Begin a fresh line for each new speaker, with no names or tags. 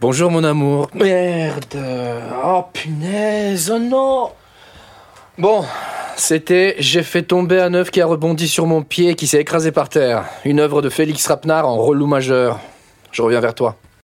Bonjour mon amour.
Merde Oh punaise Oh non
Bon, c'était J'ai fait tomber un œuf qui a rebondi sur mon pied et qui s'est écrasé par terre. Une œuvre de Félix Rapnard en relou majeur. Je reviens vers toi.